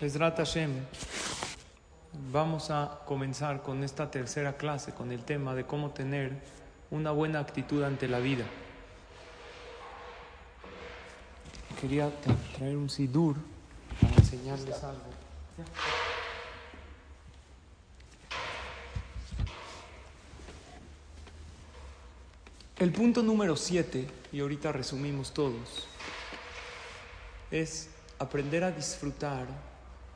Ezrat Hashem, vamos a comenzar con esta tercera clase, con el tema de cómo tener una buena actitud ante la vida. Quería traer un sidur para enseñarles algo. El punto número siete, y ahorita resumimos todos, es aprender a disfrutar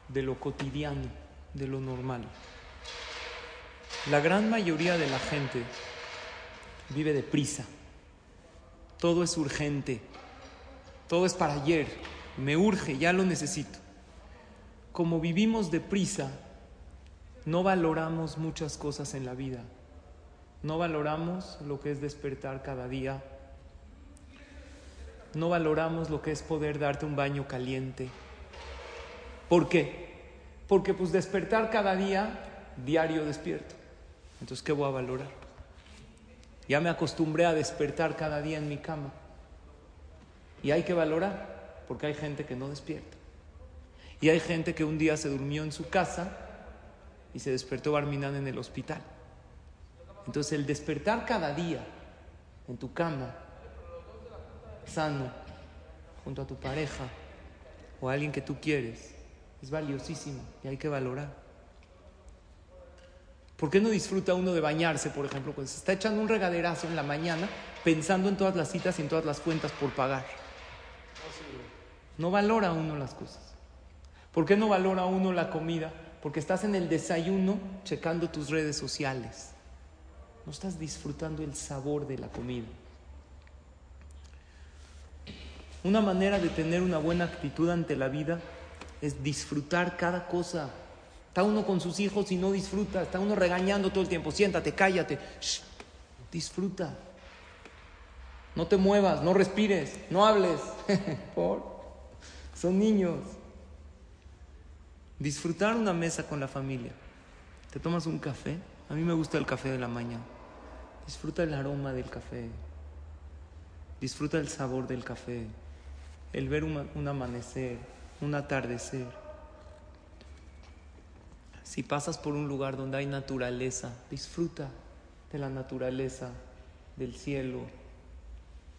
de lo cotidiano, de lo normal. La gran mayoría de la gente vive deprisa. Todo es urgente. Todo es para ayer. Me urge, ya lo necesito. Como vivimos deprisa, no valoramos muchas cosas en la vida. No valoramos lo que es despertar cada día. No valoramos lo que es poder darte un baño caliente ¿Por qué? Porque pues despertar cada día, diario despierto. Entonces, ¿qué voy a valorar? Ya me acostumbré a despertar cada día en mi cama. Y hay que valorar, porque hay gente que no despierta. Y hay gente que un día se durmió en su casa y se despertó Barminan en el hospital. Entonces el despertar cada día en tu cama, sano, junto a tu pareja o a alguien que tú quieres, es valiosísimo y hay que valorar. ¿Por qué no disfruta uno de bañarse, por ejemplo, cuando se está echando un regaderazo en la mañana pensando en todas las citas y en todas las cuentas por pagar? No valora uno las cosas. ¿Por qué no valora uno la comida? Porque estás en el desayuno checando tus redes sociales. No estás disfrutando el sabor de la comida. Una manera de tener una buena actitud ante la vida es disfrutar cada cosa. Está uno con sus hijos y no disfruta, está uno regañando todo el tiempo, siéntate, cállate, disfruta. No te muevas, no respires, no hables. Por son niños. Disfrutar una mesa con la familia. Te tomas un café. A mí me gusta el café de la mañana. Disfruta el aroma del café. Disfruta el sabor del café. El ver un amanecer un atardecer. Si pasas por un lugar donde hay naturaleza, disfruta de la naturaleza, del cielo,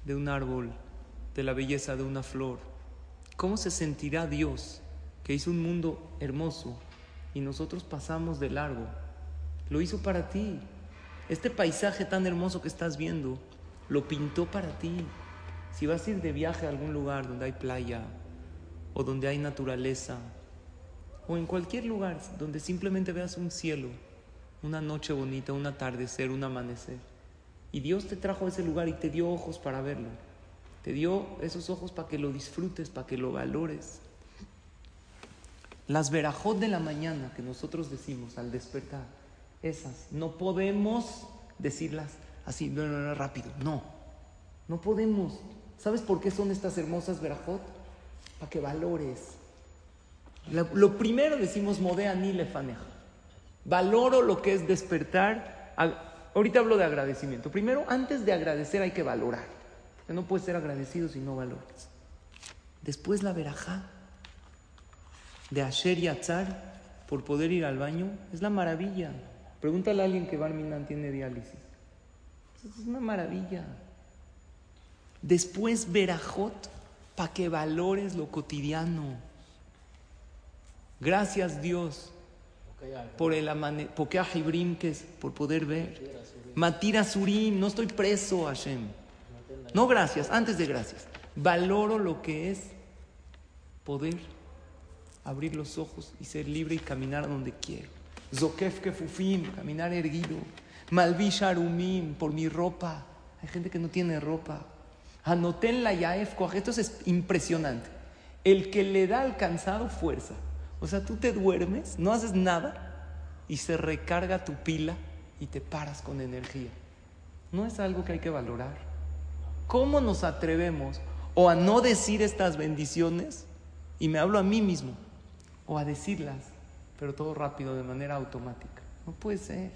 de un árbol, de la belleza de una flor. ¿Cómo se sentirá Dios que hizo un mundo hermoso y nosotros pasamos de largo? Lo hizo para ti. Este paisaje tan hermoso que estás viendo, lo pintó para ti. Si vas a ir de viaje a algún lugar donde hay playa, o donde hay naturaleza, o en cualquier lugar donde simplemente veas un cielo, una noche bonita, un atardecer, un amanecer. Y Dios te trajo a ese lugar y te dio ojos para verlo. Te dio esos ojos para que lo disfrutes, para que lo valores. Las verajot de la mañana que nosotros decimos al despertar, esas, no podemos decirlas así, no, no, no, rápido, no, no podemos. ¿Sabes por qué son estas hermosas verajot? Para que valores. Lo, primero decimos modea ni lefaneja. Valoro lo que es despertar. ahorita hablo de agradecimiento. Primero, antes de agradecer hay que valorar. No puedes ser agradecido si no valoras. Después la verajá de Asher y Atzar por poder ir al baño es la maravilla. Pregúntale a alguien que Barminan tiene diálisis. Es una maravilla. Después Verajot para que valores lo cotidiano. Gracias Dios por el porque que es por poder ver. Matira Surim, no estoy preso, Hashem. No gracias, antes de gracias. Valoro lo que es poder abrir los ojos y ser libre y caminar donde quiero. Zokef Kefufim, caminar erguido. Malvish Arumim, por mi ropa. Hay gente que no tiene ropa. Anoten la Yaef Esto es impresionante. El que le da alcanzado fuerza. O sea, tú te duermes, no haces nada y se recarga tu pila y te paras con energía. No es algo que hay que valorar. ¿Cómo nos atrevemos o a no decir estas bendiciones? Y me hablo a mí mismo. O a decirlas, pero todo rápido, de manera automática. No puede ser.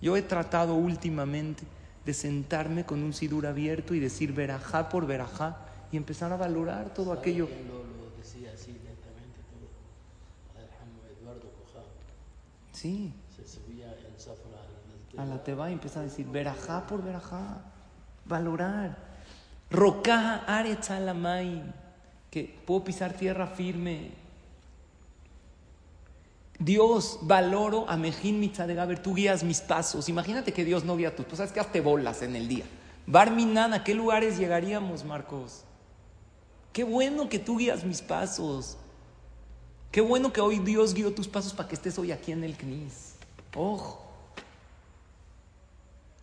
Yo he tratado últimamente de sentarme con un sidur abierto y decir verajá por verajá y empezar a valorar todo aquello. Quién lo, lo. Sí. Se subía Zafra. A la Teba y empezaba a decir verajá por verajá, valorar. Rocaja aretz que puedo pisar tierra firme. Dios, valoro a Mejín Mitzadagaber, tú guías mis pasos. Imagínate que Dios no guía tus pasos, que hazte bolas en el día. Barminan, ¿a qué lugares llegaríamos, Marcos? Qué bueno que tú guías mis pasos. Qué bueno que hoy Dios guió tus pasos para que estés hoy aquí en el CNIS. Ojo.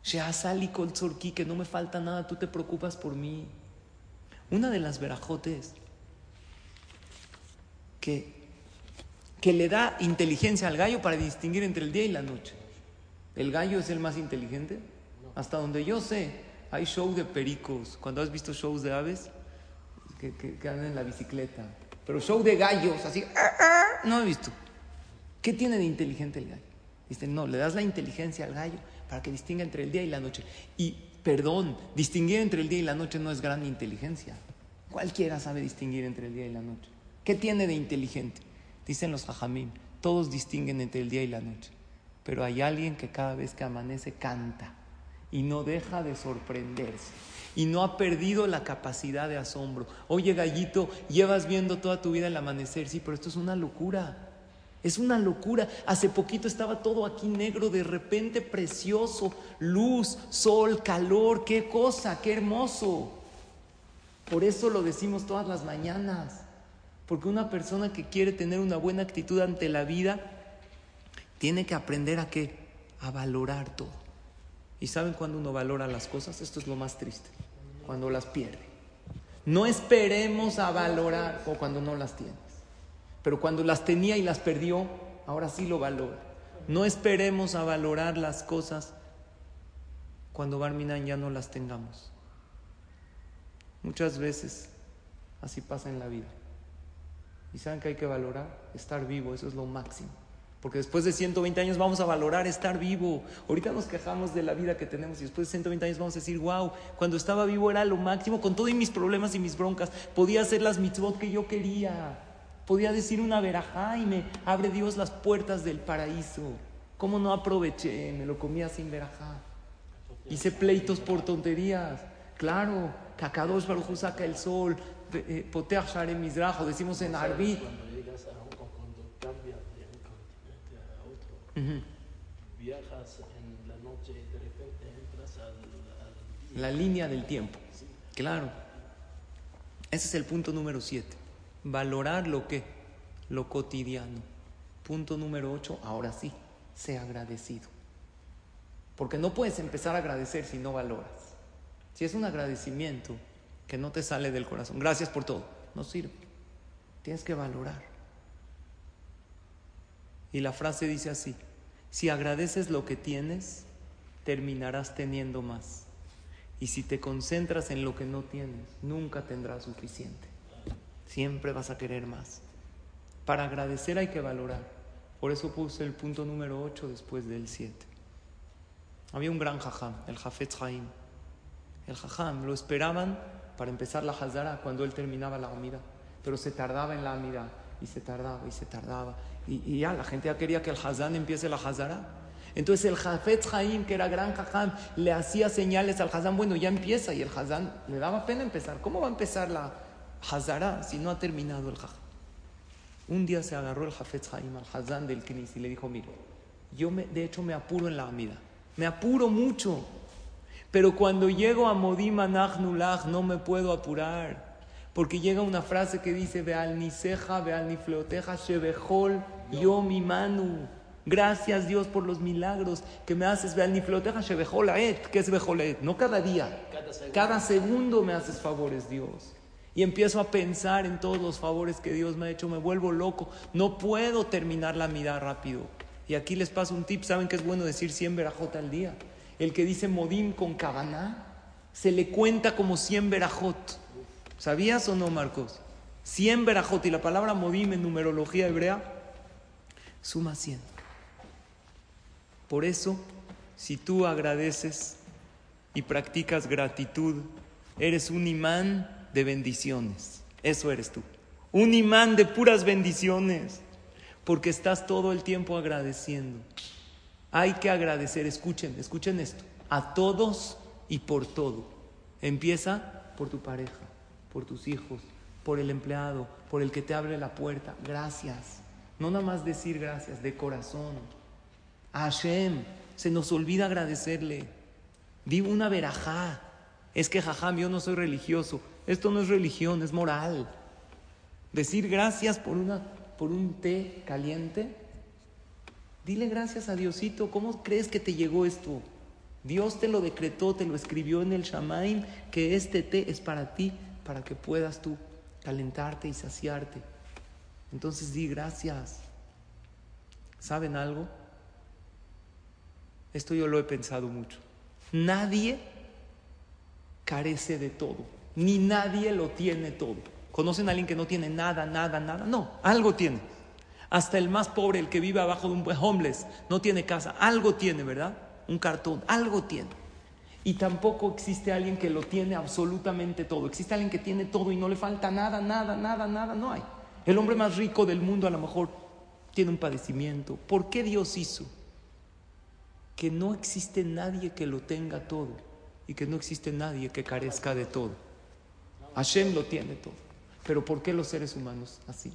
Sheasali Kol que no me falta nada, tú te preocupas por mí. Una de las verajotes que que le da inteligencia al gallo para distinguir entre el día y la noche. ¿El gallo es el más inteligente? Hasta donde yo sé, hay show de pericos. Cuando has visto shows de aves, que, que, andan en la bicicleta. Pero show de gallos, así, ah, ah, no he visto. ¿Qué tiene de inteligente el gallo? Dice, no, le das la inteligencia al gallo para que distinga entre el día y la noche. Y, perdón, distinguir entre el día y la noche no es gran inteligencia. Cualquiera sabe distinguir entre el día y la noche. ¿Qué tiene de inteligente? Dicen los hajamim, todos distinguen entre el día y la noche, pero hay alguien que cada vez que amanece canta y no deja de sorprenderse y no ha perdido la capacidad de asombro. Oye, gallito, llevas viendo toda tu vida el amanecer, sí, pero esto es una locura. Es una locura. Hace poquito estaba todo aquí negro, de repente precioso, luz, sol, calor, qué cosa, qué hermoso. Por eso lo decimos todas las mañanas. Porque una persona que quiere tener una buena actitud ante la vida tiene que aprender a qué? A valorar todo. ¿Y saben cuando uno valora las cosas? Esto es lo más triste. Cuando las pierde. No esperemos a valorar o cuando no las tienes. Pero cuando las tenía y las perdió, ahora sí lo valora. No esperemos a valorar las cosas cuando Barminan ya no las tengamos. Muchas veces así pasa en la vida. Y saben que hay que valorar estar vivo, eso es lo máximo. Porque después de 120 años vamos a valorar estar vivo. Ahorita nos quejamos de la vida que tenemos y después de 120 años vamos a decir, wow, cuando estaba vivo era lo máximo, con todos mis problemas y mis broncas. Podía hacer las mitzvot que yo quería. Podía decir una verajá y me abre Dios las puertas del paraíso. ¿Cómo no aproveché? Me lo comía sin verajá. Hice pleitos por tonterías. Claro, Kakadosh Baruj saca el sol, eh, poteach share mizrajo, decimos en Arbi. Cuando llegas a cuando cambias de un continente a otro, viajas en la noche y de repente entras al, al la línea del tiempo. Claro. Ese es el punto número 7. Valorar lo que, lo cotidiano. Punto número 8, ahora sí, sea agradecido. Porque no puedes empezar a agradecer si no valoras. Si es un agradecimiento, que no te sale del corazón. Gracias por todo. No sirve. Tienes que valorar. Y la frase dice así, si agradeces lo que tienes, terminarás teniendo más. Y si te concentras en lo que no tienes, nunca tendrás suficiente. Siempre vas a querer más. Para agradecer hay que valorar. Por eso puse el punto número 8 después del 7. Había un gran jajam, el Jafetz Haim. El jajam lo esperaban para empezar la Hazara cuando él terminaba la comida. Pero se tardaba en la amida y se tardaba y se tardaba. Y, ya la gente ya quería que el Hazán empiece la Hazara. Entonces el Jafet Haim, que era gran Jajam, le hacía señales al Hazán, bueno, ya empieza. Y el Hazán le daba pena empezar. ¿Cómo va a empezar la Hazara si no ha terminado el Jajam? Un día se agarró el Jafet Haim al Hazán del Knis y le dijo, mire, yo me, de hecho me apuro en la amida. Me apuro mucho. Pero cuando llego a Modim Nulach no me puedo apurar. Porque llega una frase que dice, Veal ni ceja, veal ni fleoteja, shebejol, yo mi manu. Gracias Dios por los milagros que me haces. Veal ni fleoteja, shebejol aet. ¿Qué es bejolet? No cada día. Cada segundo me haces favores, Dios. Y empiezo a pensar en todos los favores que Dios me ha hecho. Me vuelvo loco. No puedo terminar la mirada rápido. Y aquí les paso un tip. ¿Saben que es bueno decir 100 verajot al día? El que dice Modim con Kavaná, se le cuenta como 100 verajot. ¿Sabías o no, Marcos? 100 verajot. Y la palabra Modim en numerología hebrea suma 100. Por eso, si tú agradeces y practicas gratitud, eres un imán de bendiciones. Eso eres tú. Un imán de puras bendiciones. porque estás todo el tiempo agradeciendo. Hay que agradecer, escuchen, escuchen esto, a todos y por todo. Empieza por tu pareja, por tus hijos, por el empleado, por el que te abre la puerta. Gracias. No nada más decir gracias, de corazón. A Hashem, se nos olvida agradecerle. Digo una verajá. Es que, jajam, yo no soy religioso. Esto no es religión, es moral. Decir gracias por, una, por un té caliente. Dile gracias a Diosito. ¿Cómo crees que te llegó esto? Dios te lo decretó, te lo escribió en el Shamaim, que este té es para ti, para que puedas tú calentarte y saciarte. Entonces di gracias. ¿Saben algo? Esto yo lo he pensado mucho. Nadie carece de todo, ni nadie lo tiene todo. ¿Conocen a alguien que no tiene nada, nada, nada? No, algo tiene. Hasta el más pobre, el que vive abajo de un homeless, no tiene casa, algo tiene, ¿verdad? Un cartón, algo tiene. Y tampoco existe alguien que lo tiene absolutamente todo. Existe alguien que tiene todo y no le falta nada, nada, nada, nada, no hay. El hombre más rico del mundo a lo mejor tiene un padecimiento. ¿Por qué Dios hizo? Que no existe nadie que lo tenga todo y que no existe nadie que carezca de todo. Hashem lo tiene todo. Pero ¿por qué los seres humanos así?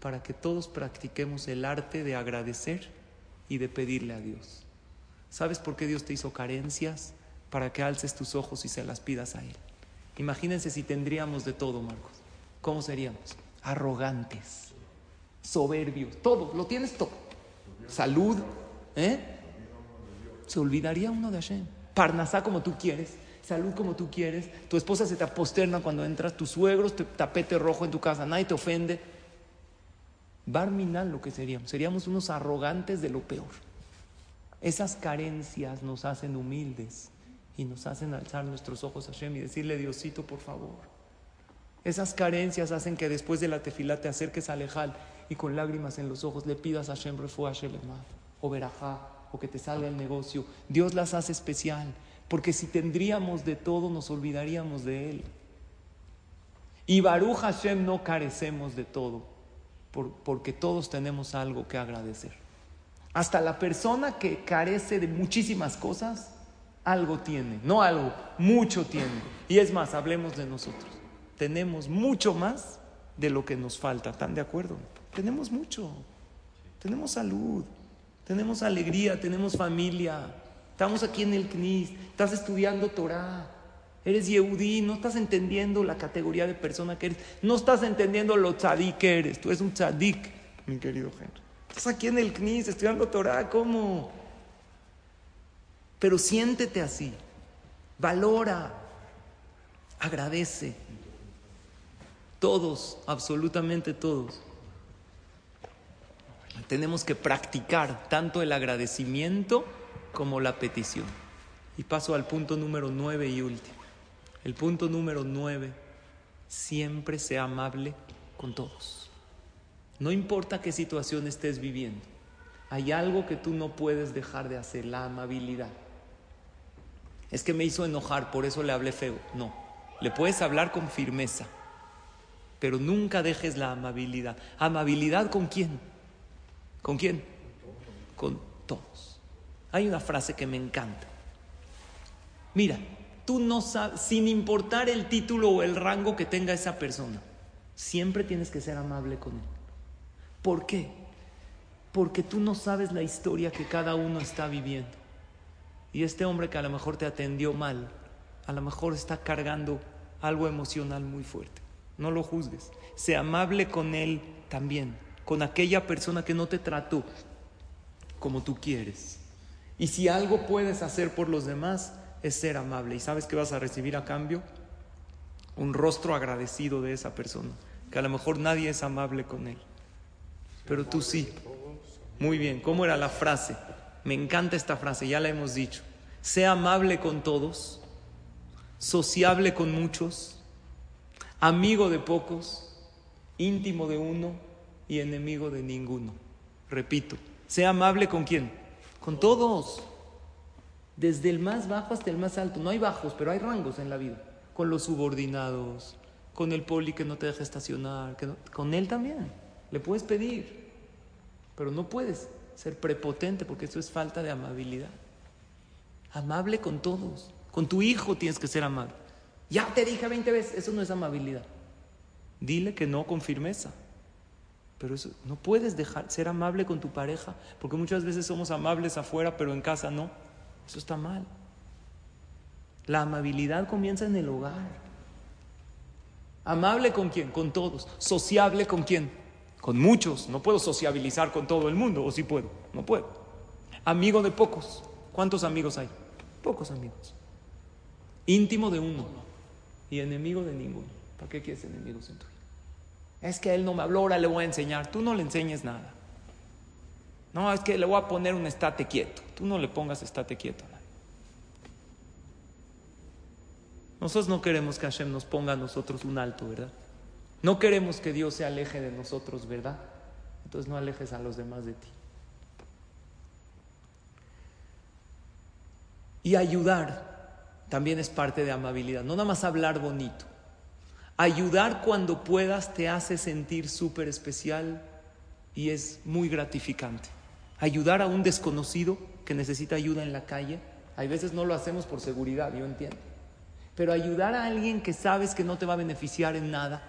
Para que todos practiquemos el arte de agradecer y de pedirle a Dios. ¿Sabes por qué Dios te hizo carencias? Para que alces tus ojos y se las pidas a Él. Imagínense si tendríamos de todo, Marcos. ¿Cómo seríamos? Arrogantes, soberbios, todo, lo tienes todo. Salud, ¿eh? Se olvidaría uno de Hashem. Parnasá como tú quieres, salud como tú quieres, tu esposa se te aposterna cuando entras, tus suegros, te, tapete rojo en tu casa, nadie te ofende. Barminal lo que seríamos, seríamos unos arrogantes de lo peor. Esas carencias nos hacen humildes y nos hacen alzar nuestros ojos a Hashem y decirle, Diosito, por favor. Esas carencias hacen que después de la tefilá te acerques a Alejal y con lágrimas en los ojos le pidas a Hashem Refuah o Berajá o que te salga el negocio. Dios las hace especial, porque si tendríamos de todo nos olvidaríamos de Él. Y Baruch Hashem no carecemos de todo, porque todos tenemos algo que agradecer. Hasta la persona que carece de muchísimas cosas, algo tiene, no algo, mucho tiene. Y es más, hablemos de nosotros. Tenemos mucho más de lo que nos falta, ¿están de acuerdo? Tenemos mucho. Tenemos salud, tenemos alegría, tenemos familia. Estamos aquí en el CNIS, estás estudiando Torah. Eres Yehudí, no estás entendiendo la categoría de persona que eres. No estás entendiendo lo tzadik que eres. Tú eres un tzadik, mi querido Henry. Estás aquí en el CNIS estudiando Torah, ¿cómo? Pero siéntete así. Valora. Agradece. Todos, absolutamente todos. Tenemos que practicar tanto el agradecimiento como la petición. Y paso al punto número nueve y último. El punto número nueve, siempre sea amable con todos. No importa qué situación estés viviendo, hay algo que tú no puedes dejar de hacer, la amabilidad. Es que me hizo enojar, por eso le hablé feo. No, le puedes hablar con firmeza, pero nunca dejes la amabilidad. ¿Amabilidad con quién? ¿Con quién? Con todos. Hay una frase que me encanta. Mira, tú no sabes, sin importar el título o el rango que tenga esa persona, siempre tienes que ser amable con él. ¿Por qué? Porque tú no sabes la historia que cada uno está viviendo. Y este hombre que a lo mejor te atendió mal, a lo mejor está cargando algo emocional muy fuerte. No lo juzgues. Sea amable con él también, con aquella persona que no te trató como tú quieres. Y si algo puedes hacer por los demás, es ser amable. ¿Y sabes que vas a recibir a cambio? Un rostro agradecido de esa persona, que a lo mejor nadie es amable con él pero tú sí. Muy bien, ¿cómo era la frase? Me encanta esta frase, ya la hemos dicho. Sea amable con todos, sociable con muchos, amigo de pocos, íntimo de uno y enemigo de ninguno. Repito, sea amable con quién? Con todos. Desde el más bajo hasta el más alto. No hay bajos, pero hay rangos en la vida. Con los subordinados, con el poli que no te deja estacionar, con él también. Le puedes pedir. Pero no puedes ser prepotente porque eso es falta de amabilidad. Amable con todos. Con tu hijo tienes que ser amable. Ya te dije 20 veces, eso no es amabilidad. Dile que no con firmeza. Pero eso, no puedes dejar ser amable con tu pareja, porque muchas veces somos amables afuera, pero en casa no. Eso está mal. La amabilidad comienza en el hogar. Amable con quién? Con todos. Sociable con quién? Con muchos. No puedo sociabilizar con todo el mundo, o sí puedo. No puedo. Amigo de pocos. ¿Cuántos amigos hay? Pocos amigos. Íntimo de uno y enemigo de ninguno. ¿Para qué quieres enemigos en tu vida? Es que él no me habló, ahora le voy a enseñar. Tú no le enseñes nada. No, es que le voy a poner un estate quieto. Tú no le pongas estate quieto nadie. Nosotros no queremos que Hashem nos ponga a nosotros un alto, ¿verdad? No queremos que Dios se aleje de nosotros, ¿verdad? Entonces no alejes a los demás de ti. Y ayudar también es parte de amabilidad, no nada más hablar bonito. Ayudar cuando puedas te hace sentir súper especial y es muy gratificante. Ayudar a un desconocido que necesita ayuda en la calle, hay veces no lo hacemos por seguridad, yo entiendo. Pero ayudar a alguien que sabes que no te va a beneficiar en nada,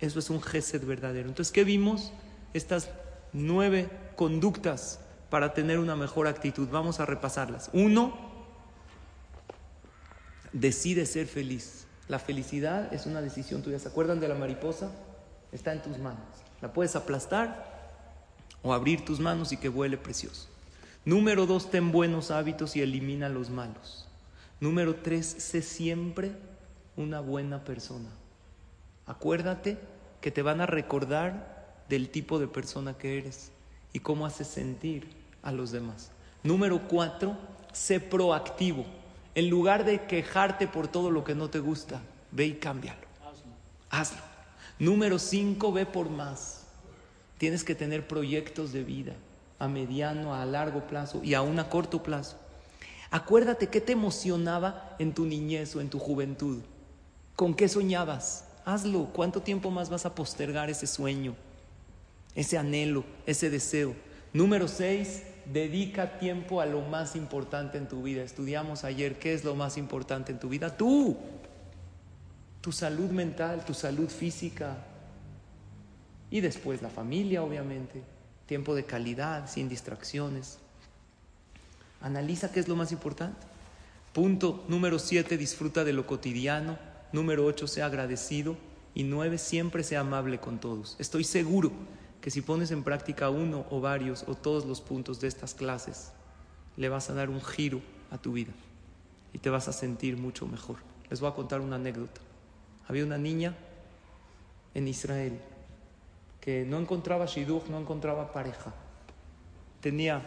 eso es un gesed verdadero. Entonces, ¿qué vimos? Estas nueve conductas para tener una mejor actitud. Vamos a repasarlas. Uno, decide ser feliz. La felicidad es una decisión tuya. ¿Se acuerdan de la mariposa? Está en tus manos. La puedes aplastar o abrir tus manos y que vuele precioso. Número dos, ten buenos hábitos y elimina los malos. Número tres, sé siempre una buena persona. Acuérdate que te van a recordar del tipo de persona que eres y cómo haces sentir a los demás. Número cuatro, sé proactivo. En lugar de quejarte por todo lo que no te gusta, ve y cámbialo. Hazlo. Número cinco, ve por más. Tienes que tener proyectos de vida a mediano, a largo plazo y aún a corto plazo. Acuérdate qué te emocionaba en tu niñez o en tu juventud. ¿Con qué soñabas? Hazlo. ¿Cuánto tiempo más vas a postergar ese sueño, ese anhelo, ese deseo? Número seis, dedica tiempo a lo más importante en tu vida. Estudiamos ayer qué es lo más importante en tu vida. Tú, tu salud mental, tu salud física y después la familia, obviamente. Tiempo de calidad, sin distracciones. Analiza qué es lo más importante. Punto número siete, disfruta de lo cotidiano. Número ocho, sea agradecido. Y nueve, siempre sea amable con todos. Estoy seguro que si pones en práctica uno o varios o todos los puntos de estas clases, le vas a dar un giro a tu vida y te vas a sentir mucho mejor. Les voy a contar una anécdota. Había una niña en Israel que no encontraba shidduch, no encontraba pareja. Tenía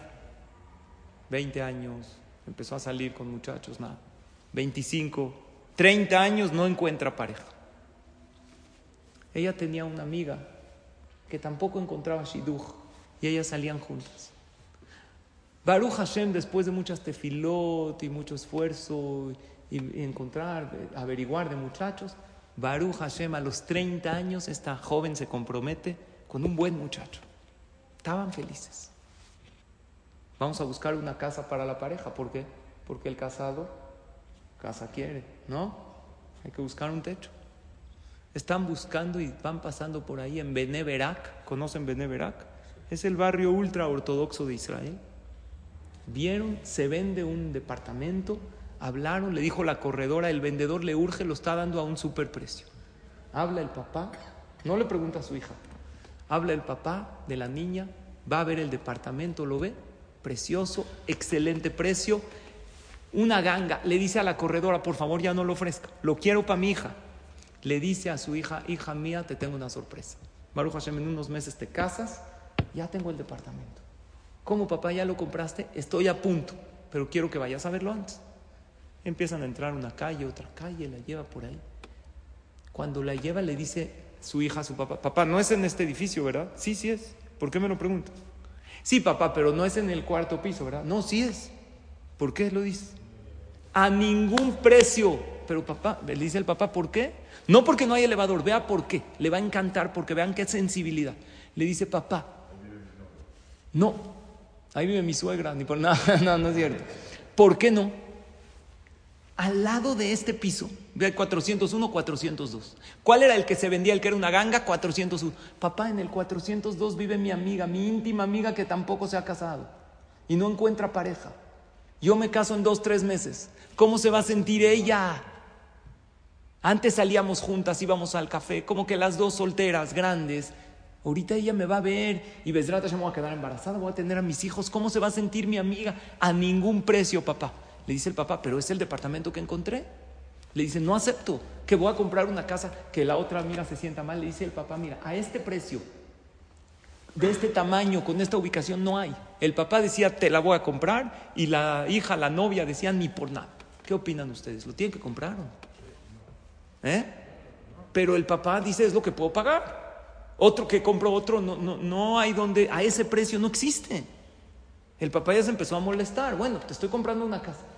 20 años, empezó a salir con muchachos, nada. 25, 30 años, no encuentra pareja. Ella tenía una amiga que tampoco encontraba Shidduch y ellas salían juntas. Baruch Hashem, después de muchas tefilot y mucho esfuerzo y, encontrar, averiguar de muchachos, Baruch Hashem a los 30 años esta joven se compromete con un buen muchacho. Estaban felices. Vamos a buscar una casa para la pareja. ¿Por qué? Porque el casado casa quiere, ¿no? Hay que buscar un techo. Están buscando y van pasando por ahí en Beneverac. ¿Conocen Beneverac? Es el barrio ultra ortodoxo de Israel. Vieron, se vende un departamento, hablaron, le dijo la corredora, el vendedor le urge, lo está dando a un superprecio. Habla el papá, no le pregunta a su hija, habla el papá de la niña, va a ver el departamento, lo ve, precioso, excelente precio, una ganga, le dice a la corredora, por favor ya no lo ofrezca, lo quiero para mi hija le dice a su hija, hija mía, te tengo una sorpresa. Baruch Hashem, en unos meses te casas, ya tengo el departamento. ¿Cómo papá ya lo compraste? Estoy a punto, pero quiero que vayas a verlo antes. Empiezan a entrar una calle, otra calle, la lleva por ahí. Cuando la lleva le dice su hija a su papá, papá, no es en este edificio, ¿verdad? Sí, sí es. ¿Por qué me lo preguntas? Sí, papá, pero no es en el cuarto piso, ¿verdad? No, sí es. ¿Por qué lo dices? A ningún precio. Pero papá, le dice el papá, ¿por qué? No porque no hay elevador, vea por qué. Le va a encantar porque vean qué sensibilidad. Le dice, papá, No, ahí vive mi suegra, ni por nada, no, no es cierto. ¿Por qué no? Al lado de este piso, ve 401, 402. ¿Cuál era el que se vendía, el que era una ganga? 401. Papá, en el 402 vive mi amiga, mi íntima amiga que tampoco se ha casado y no encuentra pareja. Yo me caso en dos, tres meses. ¿Cómo se va a sentir ella? Antes salíamos juntas, íbamos al café, como que las dos solteras, grandes. Ahorita ella me va a ver y Besrata ya me voy a quedar embarazada, voy a tener a mis hijos. ¿Cómo se va a sentir mi amiga? A ningún precio, papá. Le dice el papá, pero es el departamento que encontré. Le dice, no acepto que voy a comprar una casa que la otra amiga se sienta mal. Le dice el papá, mira, a este precio, de este tamaño, con esta ubicación, no hay. El papá decía, te la voy a comprar, y la hija, la novia, decía, ni por nada. ¿Qué opinan ustedes? ¿Lo tienen que comprar? ¿Eh? Pero el papá dice, es lo que puedo pagar. Otro que compró otro, no, no, no hay donde, a ese precio no existe. El papá ya se empezó a molestar. Bueno, te estoy comprando una casa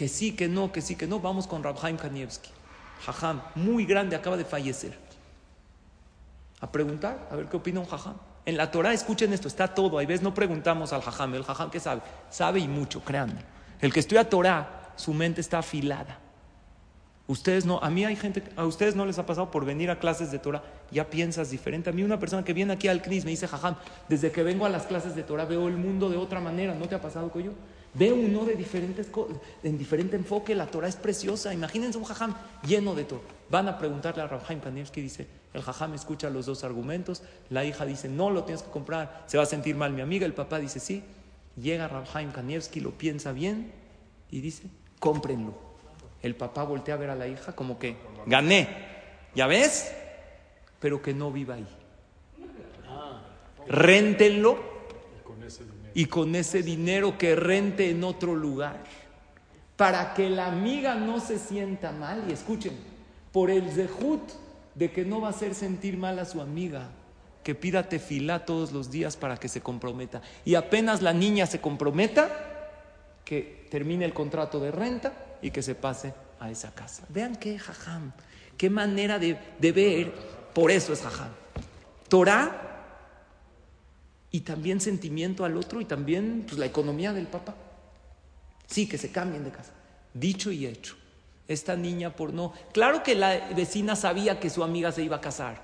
que sí, que no, que sí, que no. Vamos con Rabhaim Kanievski. Jajam, muy grande, acaba de fallecer. A preguntar, a ver qué opina un jajam. En la Torah, escuchen esto, está todo. Hay veces no preguntamos al jajam, el jajam que sabe, sabe y mucho, créanme. El que estudia Torah, su mente está afilada. Ustedes no, a mí hay gente, a ustedes no les ha pasado por venir a clases de Torah, ya piensas diferente. A mí una persona que viene aquí al CNIS me dice, jajam, desde que vengo a las clases de Torah veo el mundo de otra manera, ¿no te ha pasado con yo? Ve uno de diferentes en diferente enfoque, la Torah es preciosa. Imagínense un jajam lleno de todo. Van a preguntarle a Rabhaim que dice, el jajam escucha los dos argumentos, la hija dice, no lo tienes que comprar, se va a sentir mal mi amiga, el papá dice, sí. Llega Rabhaim Kanievski, lo piensa bien y dice, cómprenlo. El papá voltea a ver a la hija como que, gané, ¿ya ves? Pero que no viva ahí. Réntenlo y con ese dinero que rente en otro lugar. Para que la amiga no se sienta mal. Y escuchen, por el zehut de que no va a hacer sentir mal a su amiga, que pida tefilá todos los días para que se comprometa. Y apenas la niña se comprometa, que termine el contrato de renta y que se pase a esa casa. Vean qué jajam, qué manera de, de ver, por eso es jajam. Torah y también sentimiento al otro y también pues, la economía del papá. Sí, que se cambien de casa. Dicho y hecho. Esta niña por no. Claro que la vecina sabía que su amiga se iba a casar,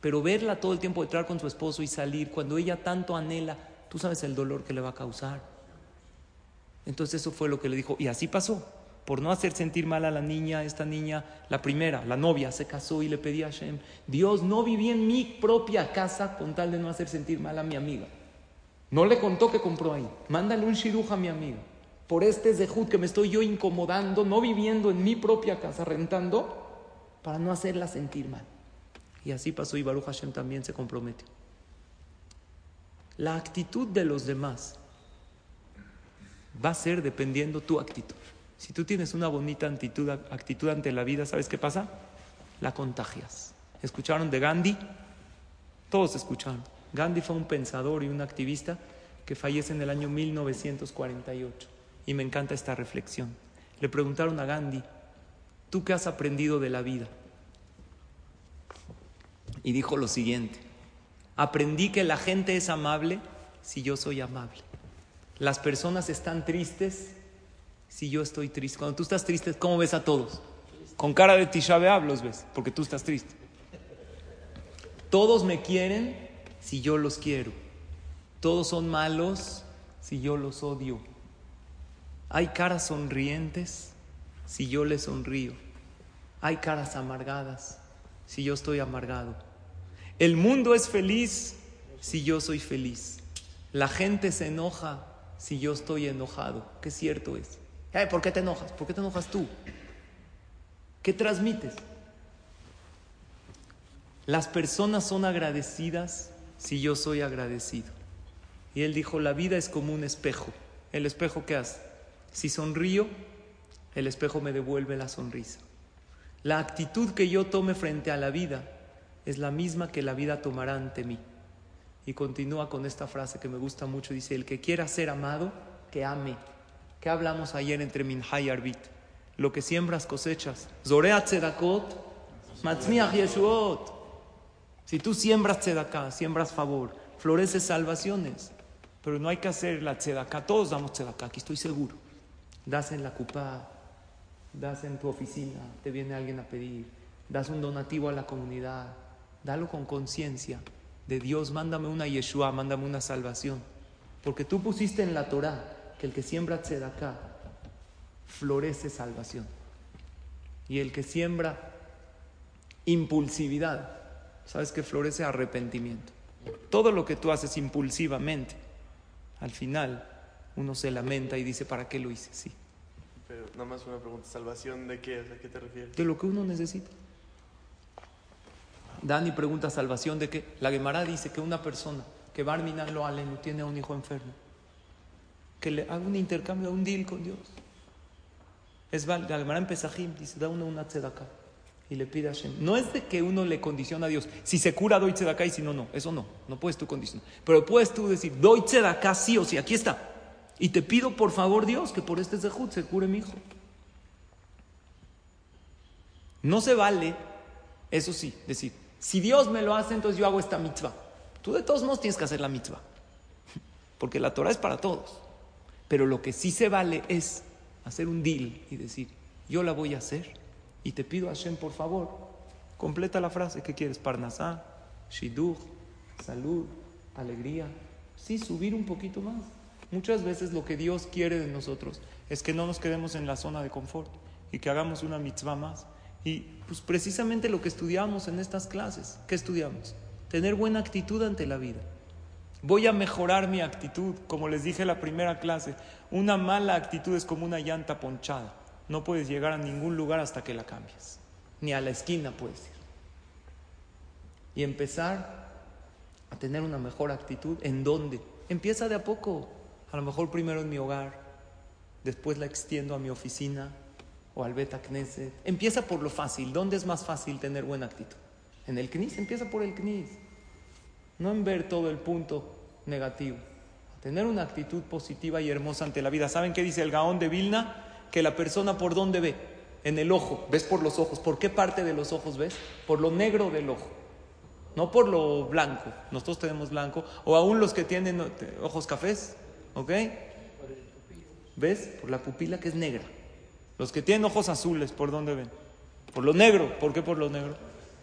pero verla todo el tiempo entrar con su esposo y salir, cuando ella tanto anhela, tú sabes el dolor que le va a causar. Entonces eso fue lo que le dijo. Y así pasó. Por no hacer sentir mal a la niña, esta niña, la primera, la novia, se casó y le pedía a Hashem, Dios, no viví en mi propia casa con tal de no hacer sentir mal a mi amiga. No le contó que compró ahí. Mándale un shiruja a mi amiga. Por este zehut que me estoy yo incomodando, no viviendo en mi propia casa, rentando, para no hacerla sentir mal. Y así pasó y Baruch Hashem también se comprometió. La actitud de los demás va a ser dependiendo tu actitud. Si tú tienes una bonita actitud, ante la vida, ¿sabes qué pasa? La contagias. ¿Escucharon de Gandhi? Todos escucharon. Gandhi fue un pensador y un activista que fallece en el año 1948. Y me encanta esta reflexión. Le preguntaron a Gandhi, ¿tú qué has aprendido de la vida? Y dijo lo siguiente, aprendí que la gente es amable si yo soy amable. Las personas están tristes si yo estoy triste. Cuando tú estás triste, ¿cómo ves a todos? Con cara de Tisha los ves, porque tú estás triste. Todos me quieren si yo los quiero. Todos son malos si yo los odio. Hay caras sonrientes si yo les sonrío. Hay caras amargadas si yo estoy amargado. El mundo es feliz si yo soy feliz. La gente se enoja si yo estoy enojado. Qué cierto es. ¿Por qué te enojas? ¿Por qué te enojas tú? ¿Qué transmites? Las personas son agradecidas si yo soy agradecido? Y él dijo, la vida es como un espejo. ¿El espejo qué hace? Si sonrío, el espejo me devuelve la sonrisa. La actitud que yo tome frente a la vida es la misma que la vida tomará ante mí. Y continúa con esta frase que me gusta mucho. Dice, el que quiera ser amado, que ame. ¿Qué hablamos ayer entre Minha y Arbit? Lo que siembras cosechas. Zoreat tzedakot, matzmiach yeshuot. Si tú siembras acá, siembras favor, floreces salvaciones. Pero no hay que hacer la tzedaká. Todos damos tzedaká, aquí estoy seguro. Das en la cupa, das en tu oficina, te viene alguien a pedir, das un donativo a la comunidad, dalo con conciencia de Dios, mándame una Yeshua, mándame una salvación. Porque tú pusiste en la Torah que el que siembra tzedaká florece salvación. Y el que siembra impulsividad, sabes que florece arrepentimiento. Todo lo que tú haces impulsivamente, al final uno se lamenta y dice, ¿para qué lo hice? Sí. Pero nada más una pregunta, ¿salvación de qué? ¿A qué te refieres? De lo que uno necesita. Dani pregunta, ¿salvación de qué? La Gemara dice que una persona que Barminan lo no tiene a un hijo enfermo, que le haga un intercambio, un deal con Dios. Es la Gemara en Pesajim dice, da uno una tzedakah y le pide a Hashem. No es de que uno le condiciona a Dios. Si se cura, doy tzedakah y si no, no. Eso no. No puedes tú condicionar. Pero puedes tú decir, doy tzedakah sí o sí. Aquí está. Y te pido por favor, Dios, que por este zehut se cure mi hijo. No se vale, eso sí, decir, si Dios me lo hace, entonces yo hago esta mitzvah. Tú de todos modos tienes que hacer la mitzvah. Porque la Torah es para todos. Pero lo que sí se vale es hacer un deal y decir, yo la voy a hacer y te pido a Hashem, por favor, completa la frase. ¿Qué quieres? Parnasá, Shidduch, salud, alegría. Sí, subir un poquito más. Muchas veces lo que Dios quiere de nosotros es que no nos quedemos en la zona de confort y que hagamos una mitzvah más. Y pues precisamente lo que estudiamos en estas clases, ¿qué estudiamos? Tener buena actitud ante la vida. Voy a mejorar mi actitud, como les dije en la primera clase. Una mala actitud es como una llanta ponchada. No puedes llegar a ningún lugar hasta que la cambies. Ni a la esquina puedes ir. Y empezar a tener una mejor actitud. ¿En dónde? Empieza de a poco. A lo mejor primero en mi hogar, después la extiendo a mi oficina o al Beta Knesset. Empieza por lo fácil. ¿Dónde es más fácil tener buena actitud? En el CNIS, empieza por el CNIS. No en ver todo el punto negativo. Tener una actitud positiva y hermosa ante la vida. ¿Saben qué dice el Gaón de Vilna? Que la persona por dónde ve? En el ojo. ¿Ves por los ojos? ¿Por qué parte de los ojos ves? Por lo negro del ojo. No por lo blanco. Nosotros tenemos blanco. O aún los que tienen ojos cafés. ¿Ok? ¿Ves? Por la pupila que es negra. Los que tienen ojos azules, ¿por dónde ven? Por lo negro. ¿Por qué por lo negro?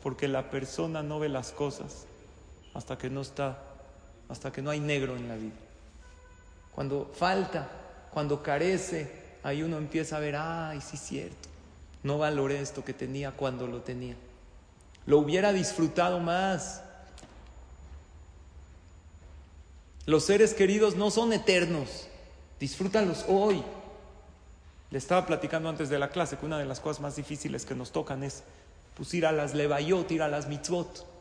Porque la persona no ve las cosas hasta que no está, hasta que no hay negro en la vida. Cuando falta, cuando carece, ahí uno empieza a ver, ay, sí es cierto, no valoré esto que tenía cuando lo tenía. Lo hubiera disfrutado más. Los seres queridos no son eternos, disfrútalos hoy. Le estaba platicando antes de la clase que una de las cosas más difíciles que nos tocan es pues ir a las levayot, ir a las mitzvot.